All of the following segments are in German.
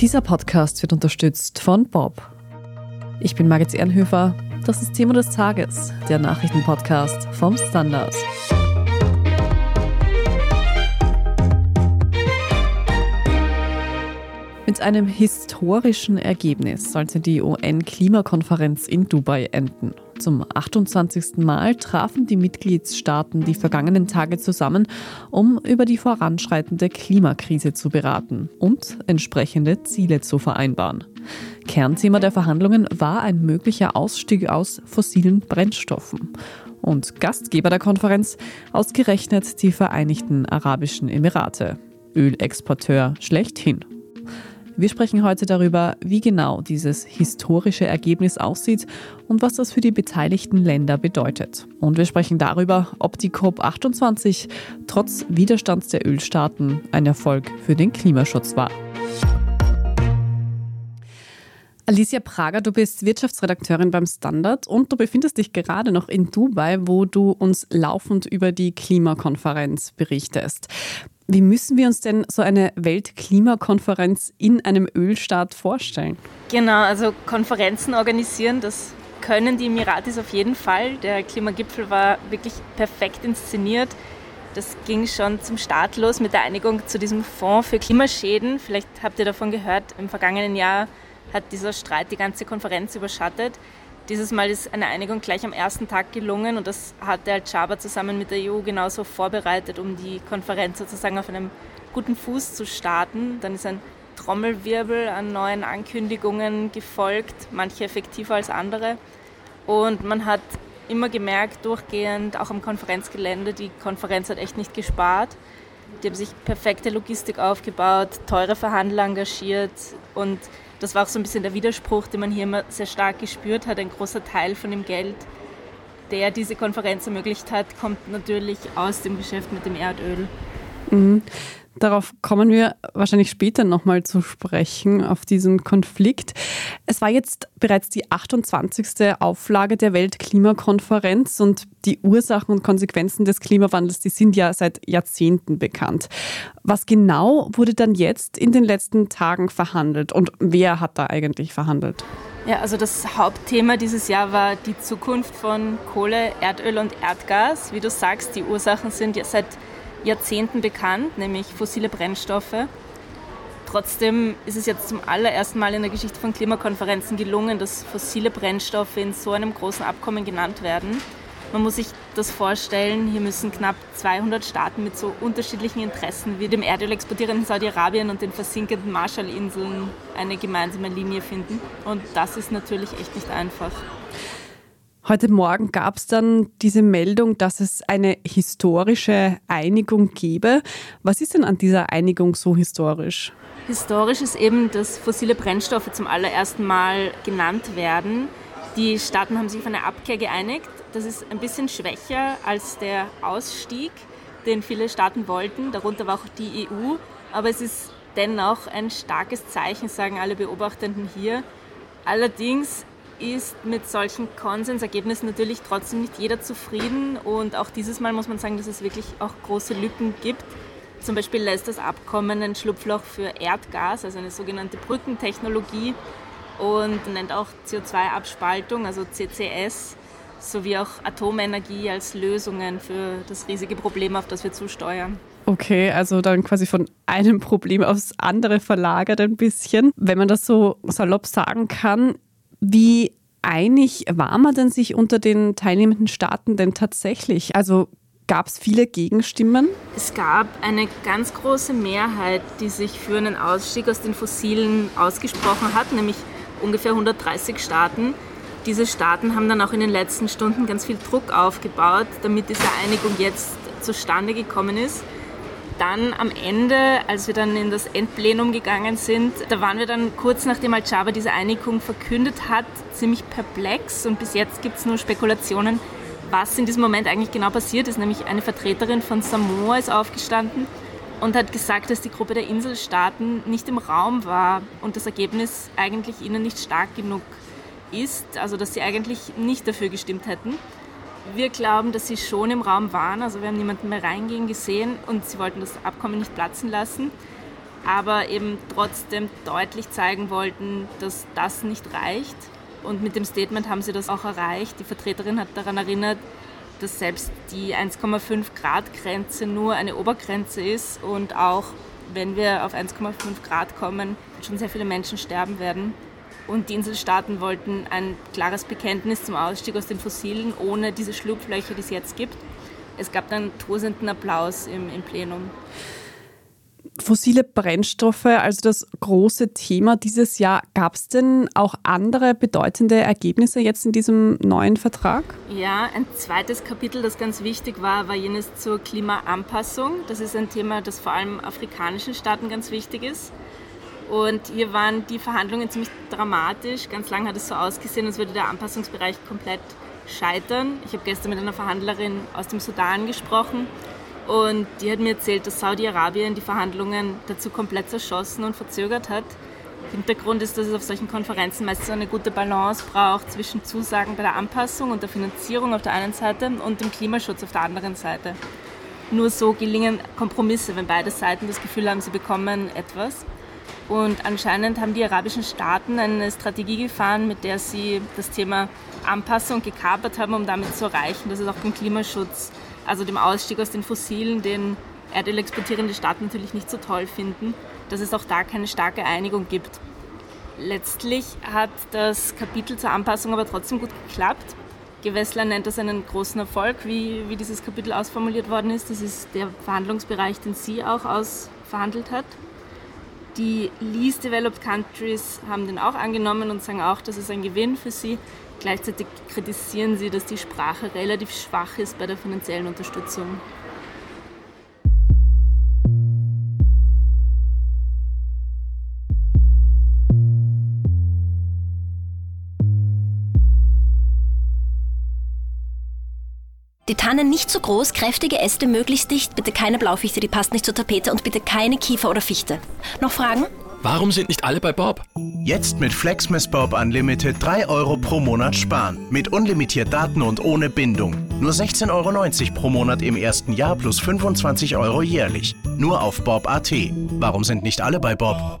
Dieser Podcast wird unterstützt von Bob. Ich bin Margit Ehrenhöfer. Das ist Thema des Tages, der Nachrichtenpodcast vom Standard. Mit einem historischen Ergebnis sollte die UN-Klimakonferenz in Dubai enden. Zum 28. Mal trafen die Mitgliedstaaten die vergangenen Tage zusammen, um über die voranschreitende Klimakrise zu beraten und entsprechende Ziele zu vereinbaren. Kernthema der Verhandlungen war ein möglicher Ausstieg aus fossilen Brennstoffen. Und Gastgeber der Konferenz ausgerechnet die Vereinigten Arabischen Emirate. Ölexporteur schlechthin. Wir sprechen heute darüber, wie genau dieses historische Ergebnis aussieht und was das für die beteiligten Länder bedeutet. Und wir sprechen darüber, ob die COP28 trotz Widerstands der Ölstaaten ein Erfolg für den Klimaschutz war. Alicia Prager, du bist Wirtschaftsredakteurin beim Standard und du befindest dich gerade noch in Dubai, wo du uns laufend über die Klimakonferenz berichtest. Wie müssen wir uns denn so eine Weltklimakonferenz in einem Ölstaat vorstellen? Genau, also Konferenzen organisieren, das können die Emiratis auf jeden Fall. Der Klimagipfel war wirklich perfekt inszeniert. Das ging schon zum Start los mit der Einigung zu diesem Fonds für Klimaschäden. Vielleicht habt ihr davon gehört, im vergangenen Jahr hat dieser Streit die ganze Konferenz überschattet. Dieses Mal ist eine Einigung gleich am ersten Tag gelungen und das hat der Al-Jaber zusammen mit der EU genauso vorbereitet, um die Konferenz sozusagen auf einem guten Fuß zu starten. Dann ist ein Trommelwirbel an neuen Ankündigungen gefolgt, manche effektiver als andere. Und man hat immer gemerkt, durchgehend, auch am Konferenzgelände, die Konferenz hat echt nicht gespart. Die haben sich perfekte Logistik aufgebaut, teure Verhandler engagiert und das war auch so ein bisschen der Widerspruch, den man hier immer sehr stark gespürt hat. Ein großer Teil von dem Geld, der diese Konferenz ermöglicht hat, kommt natürlich aus dem Geschäft mit dem Erdöl. Mhm. Darauf kommen wir wahrscheinlich später nochmal zu sprechen, auf diesen Konflikt. Es war jetzt bereits die 28. Auflage der Weltklimakonferenz und die Ursachen und Konsequenzen des Klimawandels, die sind ja seit Jahrzehnten bekannt. Was genau wurde dann jetzt in den letzten Tagen verhandelt und wer hat da eigentlich verhandelt? Ja, also das Hauptthema dieses Jahr war die Zukunft von Kohle, Erdöl und Erdgas. Wie du sagst, die Ursachen sind ja seit Jahrzehnten bekannt, nämlich fossile Brennstoffe. Trotzdem ist es jetzt zum allerersten Mal in der Geschichte von Klimakonferenzen gelungen, dass fossile Brennstoffe in so einem großen Abkommen genannt werden. Man muss sich das vorstellen, hier müssen knapp 200 Staaten mit so unterschiedlichen Interessen wie dem Erdöl exportierenden Saudi-Arabien und den versinkenden Marshallinseln eine gemeinsame Linie finden. Und das ist natürlich echt nicht einfach. Heute Morgen gab es dann diese Meldung, dass es eine historische Einigung gäbe. Was ist denn an dieser Einigung so historisch? Historisch ist eben, dass fossile Brennstoffe zum allerersten Mal genannt werden. Die Staaten haben sich auf eine Abkehr geeinigt. Das ist ein bisschen schwächer als der Ausstieg, den viele Staaten wollten. Darunter war auch die EU. Aber es ist dennoch ein starkes Zeichen, sagen alle Beobachtenden hier. Allerdings ist mit solchen Konsensergebnissen natürlich trotzdem nicht jeder zufrieden und auch dieses Mal muss man sagen, dass es wirklich auch große Lücken gibt. Zum Beispiel lässt das Abkommen ein Schlupfloch für Erdgas, also eine sogenannte Brückentechnologie und nennt auch CO2-Abspaltung, also CCS, sowie auch Atomenergie als Lösungen für das riesige Problem, auf das wir zusteuern. Okay, also dann quasi von einem Problem aufs andere verlagert ein bisschen. Wenn man das so salopp sagen kann, wie einig war man denn sich unter den teilnehmenden Staaten denn tatsächlich? Also gab es viele Gegenstimmen? Es gab eine ganz große Mehrheit, die sich für einen Ausstieg aus den Fossilen ausgesprochen hat, nämlich ungefähr 130 Staaten. Diese Staaten haben dann auch in den letzten Stunden ganz viel Druck aufgebaut, damit diese Einigung jetzt zustande gekommen ist dann am Ende, als wir dann in das Endplenum gegangen sind, da waren wir dann kurz nachdem Al-Jaber diese Einigung verkündet hat, ziemlich perplex und bis jetzt gibt es nur Spekulationen, was in diesem Moment eigentlich genau passiert ist. Nämlich eine Vertreterin von Samoa ist aufgestanden und hat gesagt, dass die Gruppe der Inselstaaten nicht im Raum war und das Ergebnis eigentlich ihnen nicht stark genug ist, also dass sie eigentlich nicht dafür gestimmt hätten. Wir glauben, dass sie schon im Raum waren. Also wir haben niemanden mehr reingehen gesehen und sie wollten das Abkommen nicht platzen lassen. aber eben trotzdem deutlich zeigen wollten, dass das nicht reicht. Und mit dem Statement haben sie das auch erreicht. Die Vertreterin hat daran erinnert, dass selbst die 1,5 Grad Grenze nur eine Obergrenze ist und auch wenn wir auf 1,5 Grad kommen, schon sehr viele Menschen sterben werden. Und die Inselstaaten wollten ein klares Bekenntnis zum Ausstieg aus den Fossilen ohne diese Schlupflöcher, die es jetzt gibt. Es gab dann tosenden Applaus im, im Plenum. Fossile Brennstoffe, also das große Thema dieses Jahr. Gab es denn auch andere bedeutende Ergebnisse jetzt in diesem neuen Vertrag? Ja, ein zweites Kapitel, das ganz wichtig war, war jenes zur Klimaanpassung. Das ist ein Thema, das vor allem afrikanischen Staaten ganz wichtig ist. Und hier waren die Verhandlungen ziemlich dramatisch. Ganz lange hat es so ausgesehen, als würde der Anpassungsbereich komplett scheitern. Ich habe gestern mit einer Verhandlerin aus dem Sudan gesprochen und die hat mir erzählt, dass Saudi-Arabien die Verhandlungen dazu komplett zerschossen und verzögert hat. Hintergrund ist, dass es auf solchen Konferenzen meistens eine gute Balance braucht zwischen Zusagen bei der Anpassung und der Finanzierung auf der einen Seite und dem Klimaschutz auf der anderen Seite. Nur so gelingen Kompromisse, wenn beide Seiten das Gefühl haben, sie bekommen etwas. Und anscheinend haben die arabischen Staaten eine Strategie gefahren, mit der sie das Thema Anpassung gekapert haben, um damit zu erreichen, dass es auch beim Klimaschutz also dem Ausstieg aus den Fossilen, den Erdöl exportierende Staaten natürlich nicht so toll finden, dass es auch da keine starke Einigung gibt. Letztlich hat das Kapitel zur Anpassung aber trotzdem gut geklappt. Gewessler nennt das einen großen Erfolg, wie, wie dieses Kapitel ausformuliert worden ist. Das ist der Verhandlungsbereich, den sie auch ausverhandelt hat. Die Least Developed Countries haben den auch angenommen und sagen auch, das ist ein Gewinn für sie. Gleichzeitig kritisieren sie, dass die Sprache relativ schwach ist bei der finanziellen Unterstützung. Die Tannen nicht zu groß, kräftige Äste möglichst dicht, bitte keine Blaufichte, die passt nicht zur Tapete und bitte keine Kiefer oder Fichte. Noch Fragen? Warum sind nicht alle bei Bob? Jetzt mit Flexmas Bob Unlimited 3 Euro pro Monat sparen. Mit unlimitiert Daten und ohne Bindung. Nur 16,90 Euro pro Monat im ersten Jahr plus 25 Euro jährlich. Nur auf Bob.at. Warum sind nicht alle bei Bob?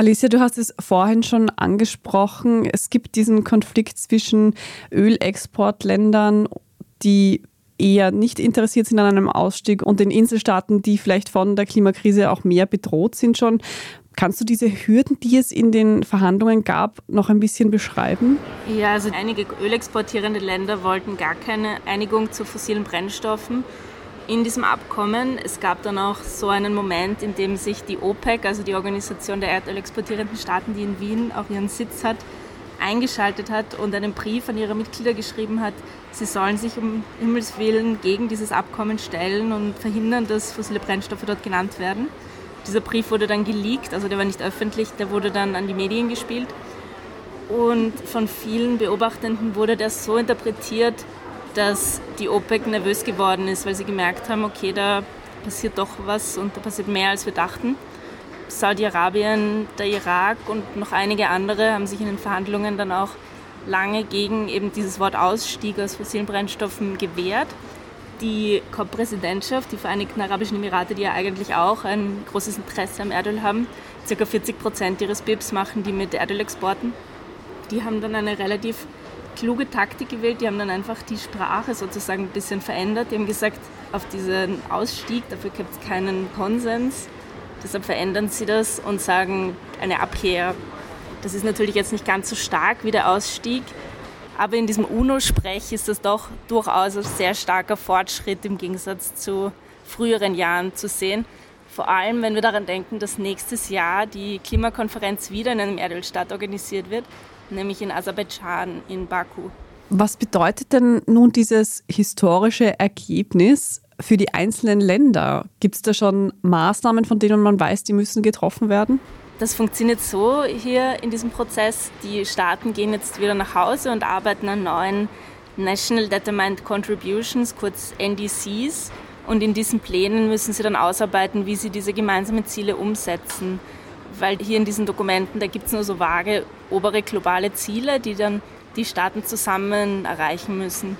Alicia, du hast es vorhin schon angesprochen. Es gibt diesen Konflikt zwischen Ölexportländern, die eher nicht interessiert sind an einem Ausstieg und den Inselstaaten, die vielleicht von der Klimakrise auch mehr bedroht sind schon. Kannst du diese Hürden, die es in den Verhandlungen gab, noch ein bisschen beschreiben? Ja, also einige ölexportierende Länder wollten gar keine Einigung zu fossilen Brennstoffen in diesem Abkommen. Es gab dann auch so einen Moment, in dem sich die OPEC, also die Organisation der erdölexportierenden Staaten, die in Wien auch ihren Sitz hat, eingeschaltet hat und einen Brief an ihre Mitglieder geschrieben hat, sie sollen sich um Himmels Willen gegen dieses Abkommen stellen und verhindern, dass fossile Brennstoffe dort genannt werden. Dieser Brief wurde dann geleakt, also der war nicht öffentlich, der wurde dann an die Medien gespielt. Und von vielen Beobachtenden wurde der so interpretiert, dass die OPEC nervös geworden ist, weil sie gemerkt haben, okay, da passiert doch was und da passiert mehr, als wir dachten. Saudi-Arabien, der Irak und noch einige andere haben sich in den Verhandlungen dann auch lange gegen eben dieses Wort Ausstieg aus fossilen Brennstoffen gewehrt. Die COP-Präsidentschaft, die Vereinigten Arabischen Emirate, die ja eigentlich auch ein großes Interesse am Erdöl haben, circa 40 Prozent ihres BIPs machen die mit Erdölexporten, die haben dann eine relativ kluge Taktik gewählt. Die haben dann einfach die Sprache sozusagen ein bisschen verändert. Die haben gesagt, auf diesen Ausstieg, dafür gibt es keinen Konsens. Deshalb verändern sie das und sagen eine Abkehr. Das ist natürlich jetzt nicht ganz so stark wie der Ausstieg, aber in diesem UNO-Sprech ist das doch durchaus ein sehr starker Fortschritt im Gegensatz zu früheren Jahren zu sehen. Vor allem, wenn wir daran denken, dass nächstes Jahr die Klimakonferenz wieder in einem Erdölstaat organisiert wird, nämlich in Aserbaidschan, in Baku. Was bedeutet denn nun dieses historische Ergebnis für die einzelnen Länder? Gibt es da schon Maßnahmen, von denen man weiß, die müssen getroffen werden? Das funktioniert so hier in diesem Prozess. Die Staaten gehen jetzt wieder nach Hause und arbeiten an neuen National Determined Contributions, kurz NDCs. Und in diesen Plänen müssen sie dann ausarbeiten, wie sie diese gemeinsamen Ziele umsetzen. Weil hier in diesen Dokumenten, da gibt es nur so vage obere globale Ziele, die dann die Staaten zusammen erreichen müssen.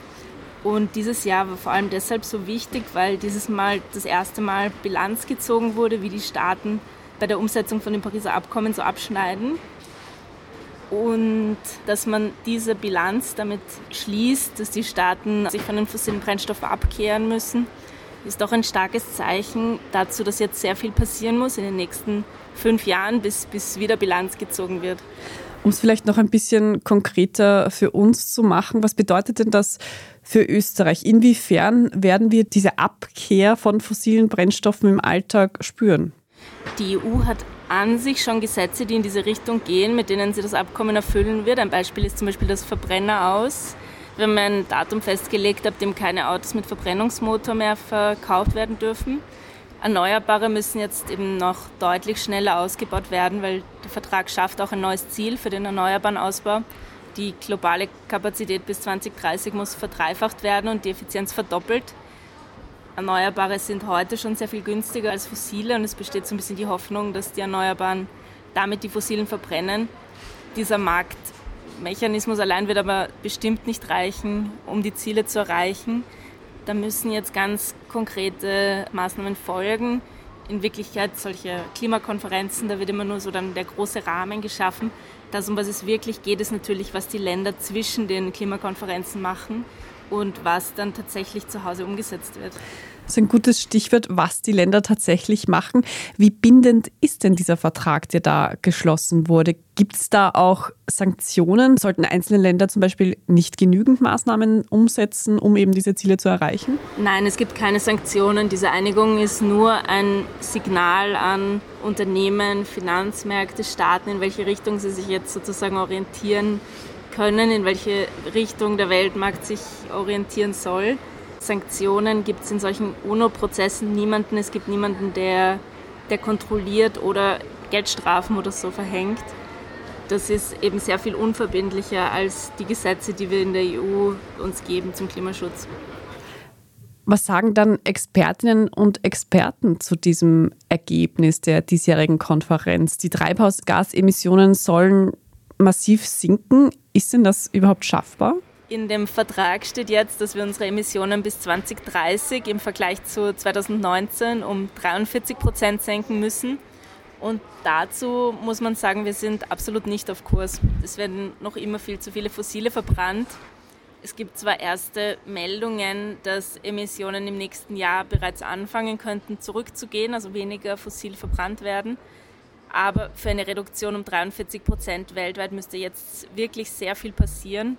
Und dieses Jahr war vor allem deshalb so wichtig, weil dieses Mal das erste Mal Bilanz gezogen wurde, wie die Staaten bei der Umsetzung von dem Pariser Abkommen so abschneiden. Und dass man diese Bilanz damit schließt, dass die Staaten sich von den fossilen Brennstoffen abkehren müssen, ist doch ein starkes Zeichen dazu, dass jetzt sehr viel passieren muss in den nächsten fünf Jahren, bis, bis wieder Bilanz gezogen wird. Um es vielleicht noch ein bisschen konkreter für uns zu machen, was bedeutet denn das für Österreich? Inwiefern werden wir diese Abkehr von fossilen Brennstoffen im Alltag spüren? Die EU hat an sich schon Gesetze, die in diese Richtung gehen, mit denen sie das Abkommen erfüllen wird. Ein Beispiel ist zum Beispiel das Verbrenner aus. Wir haben ein Datum festgelegt, ab dem keine Autos mit Verbrennungsmotor mehr verkauft werden dürfen. Erneuerbare müssen jetzt eben noch deutlich schneller ausgebaut werden, weil der Vertrag schafft auch ein neues Ziel für den erneuerbaren Ausbau. Die globale Kapazität bis 2030 muss verdreifacht werden und die Effizienz verdoppelt. Erneuerbare sind heute schon sehr viel günstiger als fossile und es besteht so ein bisschen die Hoffnung, dass die Erneuerbaren damit die fossilen verbrennen. Dieser Marktmechanismus allein wird aber bestimmt nicht reichen, um die Ziele zu erreichen. Da müssen jetzt ganz konkrete Maßnahmen folgen. In Wirklichkeit solche Klimakonferenzen, da wird immer nur so dann der große Rahmen geschaffen. Das, um was es wirklich geht, ist natürlich, was die Länder zwischen den Klimakonferenzen machen und was dann tatsächlich zu Hause umgesetzt wird. Das ist ein gutes Stichwort, was die Länder tatsächlich machen. Wie bindend ist denn dieser Vertrag, der da geschlossen wurde? Gibt es da auch Sanktionen? Sollten einzelne Länder zum Beispiel nicht genügend Maßnahmen umsetzen, um eben diese Ziele zu erreichen? Nein, es gibt keine Sanktionen. Diese Einigung ist nur ein Signal an Unternehmen, Finanzmärkte, Staaten, in welche Richtung sie sich jetzt sozusagen orientieren können, in welche Richtung der Weltmarkt sich orientieren soll. Sanktionen gibt es in solchen UNO-Prozessen niemanden. Es gibt niemanden, der, der kontrolliert oder Geldstrafen oder so verhängt. Das ist eben sehr viel unverbindlicher als die Gesetze, die wir in der EU uns geben zum Klimaschutz. Was sagen dann Expertinnen und Experten zu diesem Ergebnis der diesjährigen Konferenz? Die Treibhausgasemissionen sollen massiv sinken. Ist denn das überhaupt schaffbar? In dem Vertrag steht jetzt, dass wir unsere Emissionen bis 2030 im Vergleich zu 2019 um 43 Prozent senken müssen. Und dazu muss man sagen, wir sind absolut nicht auf Kurs. Es werden noch immer viel zu viele Fossile verbrannt. Es gibt zwar erste Meldungen, dass Emissionen im nächsten Jahr bereits anfangen könnten zurückzugehen, also weniger fossil verbrannt werden. Aber für eine Reduktion um 43 Prozent weltweit müsste jetzt wirklich sehr viel passieren.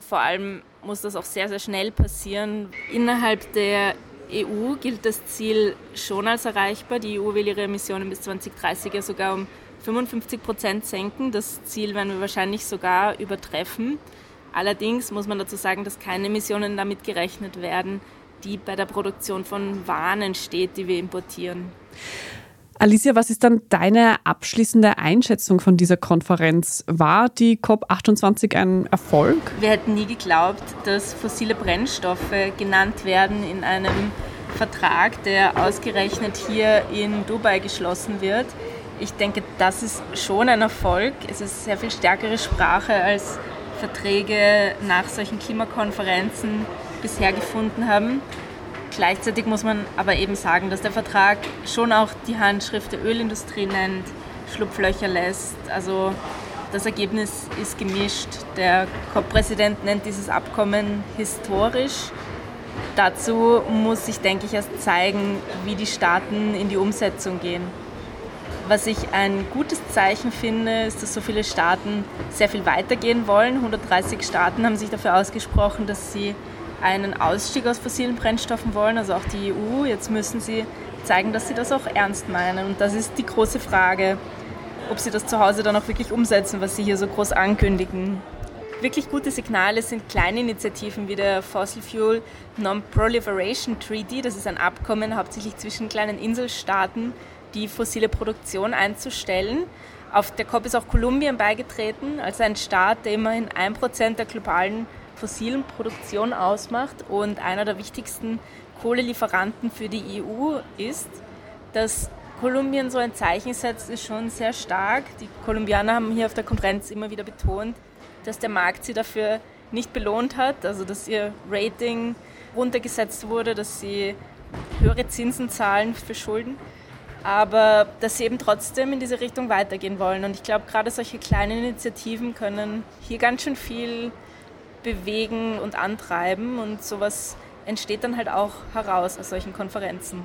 Vor allem muss das auch sehr, sehr schnell passieren. Innerhalb der EU gilt das Ziel schon als erreichbar. Die EU will ihre Emissionen bis 2030 ja sogar um 55 Prozent senken. Das Ziel werden wir wahrscheinlich sogar übertreffen. Allerdings muss man dazu sagen, dass keine Emissionen damit gerechnet werden, die bei der Produktion von Waren entsteht, die wir importieren. Alicia, was ist dann deine abschließende Einschätzung von dieser Konferenz? War die COP28 ein Erfolg? Wir hätten nie geglaubt, dass fossile Brennstoffe genannt werden in einem Vertrag, der ausgerechnet hier in Dubai geschlossen wird. Ich denke, das ist schon ein Erfolg. Es ist sehr viel stärkere Sprache als Verträge nach solchen Klimakonferenzen bisher gefunden haben. Gleichzeitig muss man aber eben sagen, dass der Vertrag schon auch die Handschrift der Ölindustrie nennt, Schlupflöcher lässt. Also das Ergebnis ist gemischt. Der COP-Präsident nennt dieses Abkommen historisch. Dazu muss sich, denke ich, erst zeigen, wie die Staaten in die Umsetzung gehen. Was ich ein gutes Zeichen finde, ist, dass so viele Staaten sehr viel weitergehen wollen. 130 Staaten haben sich dafür ausgesprochen, dass sie einen Ausstieg aus fossilen Brennstoffen wollen, also auch die EU. Jetzt müssen sie zeigen, dass sie das auch ernst meinen. Und das ist die große Frage, ob sie das zu Hause dann auch wirklich umsetzen, was sie hier so groß ankündigen. Wirklich gute Signale sind kleine Initiativen wie der Fossil Fuel Non-Proliferation Treaty. Das ist ein Abkommen hauptsächlich zwischen kleinen Inselstaaten, die fossile Produktion einzustellen. Auf der COP ist auch Kolumbien beigetreten, als ein Staat, der immerhin ein Prozent der globalen fossilen Produktion ausmacht und einer der wichtigsten Kohlelieferanten für die EU ist. Dass Kolumbien so ein Zeichen setzt, ist schon sehr stark. Die Kolumbianer haben hier auf der Konferenz immer wieder betont, dass der Markt sie dafür nicht belohnt hat, also dass ihr Rating runtergesetzt wurde, dass sie höhere Zinsen zahlen für Schulden, aber dass sie eben trotzdem in diese Richtung weitergehen wollen. Und ich glaube, gerade solche kleinen Initiativen können hier ganz schön viel bewegen und antreiben und sowas entsteht dann halt auch heraus aus solchen Konferenzen.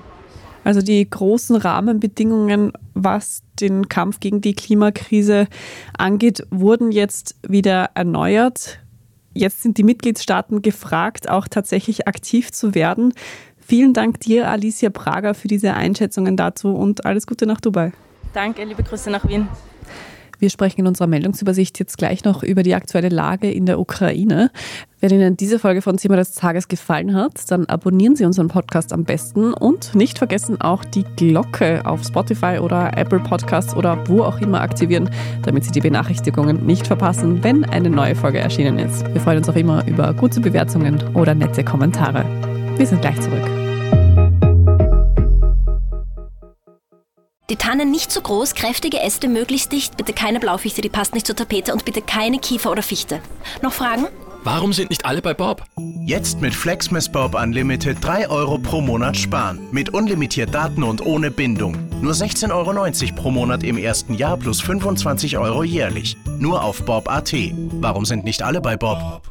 Also die großen Rahmenbedingungen, was den Kampf gegen die Klimakrise angeht, wurden jetzt wieder erneuert. Jetzt sind die Mitgliedstaaten gefragt, auch tatsächlich aktiv zu werden. Vielen Dank dir, Alicia Prager, für diese Einschätzungen dazu und alles Gute nach Dubai. Danke, liebe Grüße nach Wien. Wir sprechen in unserer Meldungsübersicht jetzt gleich noch über die aktuelle Lage in der Ukraine. Wenn Ihnen diese Folge von Thema des Tages gefallen hat, dann abonnieren Sie unseren Podcast am besten und nicht vergessen auch die Glocke auf Spotify oder Apple Podcasts oder wo auch immer aktivieren, damit Sie die Benachrichtigungen nicht verpassen, wenn eine neue Folge erschienen ist. Wir freuen uns auch immer über gute Bewertungen oder nette Kommentare. Wir sind gleich zurück. Die Tannen nicht zu groß, kräftige Äste möglichst dicht, bitte keine Blaufichte, die passt nicht zur Tapete und bitte keine Kiefer oder Fichte. Noch Fragen? Warum sind nicht alle bei Bob? Jetzt mit Flexmas Bob Unlimited 3 Euro pro Monat sparen. Mit unlimitiert Daten und ohne Bindung. Nur 16,90 Euro pro Monat im ersten Jahr plus 25 Euro jährlich. Nur auf Bob.at. Warum sind nicht alle bei Bob?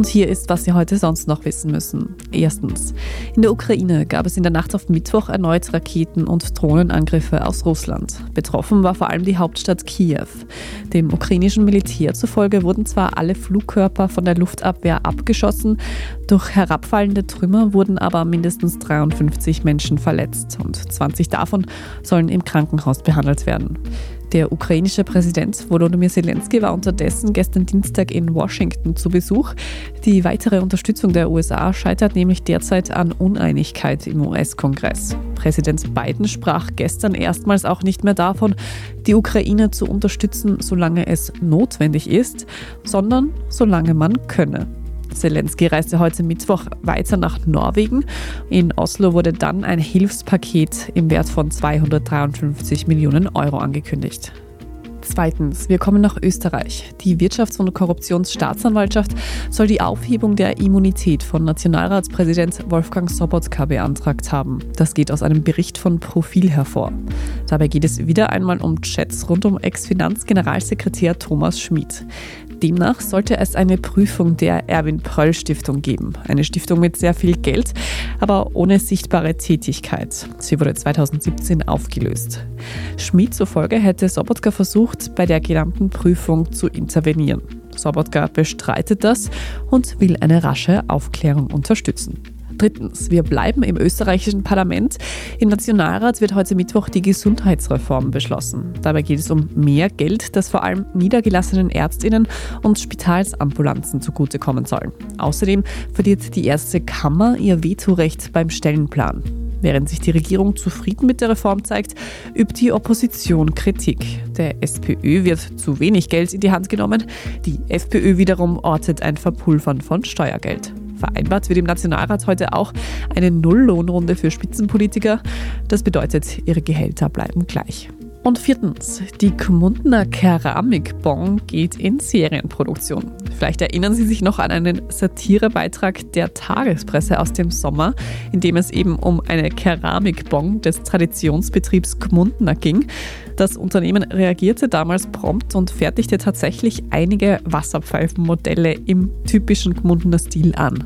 Und hier ist, was Sie heute sonst noch wissen müssen. Erstens. In der Ukraine gab es in der Nacht auf Mittwoch erneut Raketen- und Drohnenangriffe aus Russland. Betroffen war vor allem die Hauptstadt Kiew. Dem ukrainischen Militär zufolge wurden zwar alle Flugkörper von der Luftabwehr abgeschossen, durch herabfallende Trümmer wurden aber mindestens 53 Menschen verletzt und 20 davon sollen im Krankenhaus behandelt werden. Der ukrainische Präsident Volodymyr Zelensky war unterdessen gestern Dienstag in Washington zu Besuch. Die weitere Unterstützung der USA scheitert nämlich derzeit an Uneinigkeit im US-Kongress. Präsident Biden sprach gestern erstmals auch nicht mehr davon, die Ukraine zu unterstützen, solange es notwendig ist, sondern solange man könne. Zelensky reiste heute Mittwoch weiter nach Norwegen. In Oslo wurde dann ein Hilfspaket im Wert von 253 Millionen Euro angekündigt. Zweitens, wir kommen nach Österreich. Die Wirtschafts- und Korruptionsstaatsanwaltschaft soll die Aufhebung der Immunität von Nationalratspräsident Wolfgang Sobotka beantragt haben. Das geht aus einem Bericht von Profil hervor. Dabei geht es wieder einmal um Chats rund um Ex-Finanzgeneralsekretär Thomas Schmid. Demnach sollte es eine Prüfung der Erwin Pröll Stiftung geben. Eine Stiftung mit sehr viel Geld, aber ohne sichtbare Tätigkeit. Sie wurde 2017 aufgelöst. Schmid zufolge hätte Sobotka versucht, bei der genannten Prüfung zu intervenieren. Sobotka bestreitet das und will eine rasche Aufklärung unterstützen. Drittens, wir bleiben im österreichischen Parlament. Im Nationalrat wird heute Mittwoch die Gesundheitsreform beschlossen. Dabei geht es um mehr Geld, das vor allem niedergelassenen Ärztinnen und Spitalsambulanzen zugutekommen soll. Außerdem verliert die Ärztekammer ihr Vetorecht beim Stellenplan. Während sich die Regierung zufrieden mit der Reform zeigt, übt die Opposition Kritik. Der SPÖ wird zu wenig Geld in die Hand genommen, die FPÖ wiederum ortet ein Verpulvern von Steuergeld. Vereinbart wird im Nationalrat heute auch eine Nulllohnrunde für Spitzenpolitiker. Das bedeutet, ihre Gehälter bleiben gleich. Und viertens, die Gmundner Keramikbon geht in Serienproduktion. Vielleicht erinnern Sie sich noch an einen Satirebeitrag der Tagespresse aus dem Sommer, in dem es eben um eine Keramikbon des Traditionsbetriebs Gmundner ging. Das Unternehmen reagierte damals prompt und fertigte tatsächlich einige Wasserpfeifenmodelle im typischen Gmundner Stil an.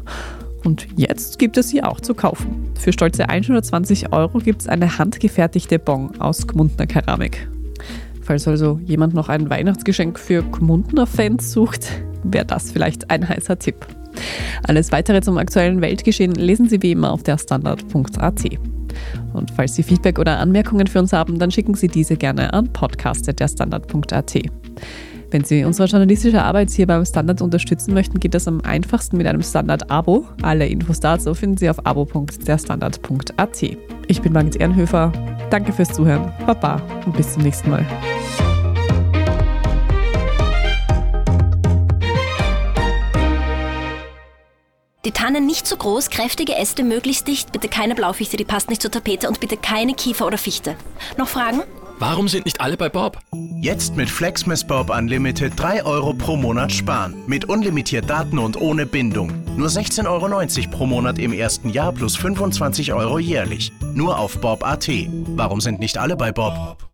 Und jetzt gibt es sie auch zu kaufen. Für stolze 120 Euro gibt es eine handgefertigte Bon aus Gmundner Keramik. Falls also jemand noch ein Weihnachtsgeschenk für Gmundner Fans sucht, wäre das vielleicht ein heißer Tipp. Alles weitere zum aktuellen Weltgeschehen lesen Sie wie immer auf der Standard.at. Und falls Sie Feedback oder Anmerkungen für uns haben, dann schicken Sie diese gerne an podcast.derstandard.at. Wenn Sie unsere journalistische Arbeit hier beim Standard unterstützen möchten, geht das am einfachsten mit einem Standard-Abo. Alle Infos dazu finden Sie auf abo.derstandard.at. Ich bin Margit Ehrenhöfer. Danke fürs Zuhören. Baba und bis zum nächsten Mal. Die Tannen nicht zu groß, kräftige Äste möglichst dicht, bitte keine Blaufichte, die passt nicht zur Tapete und bitte keine Kiefer oder Fichte. Noch Fragen? Warum sind nicht alle bei Bob? Jetzt mit Flexmas Bob Unlimited 3 Euro pro Monat sparen. Mit unlimitiert Daten und ohne Bindung. Nur 16,90 Euro pro Monat im ersten Jahr plus 25 Euro jährlich. Nur auf Bob.at. Warum sind nicht alle bei Bob?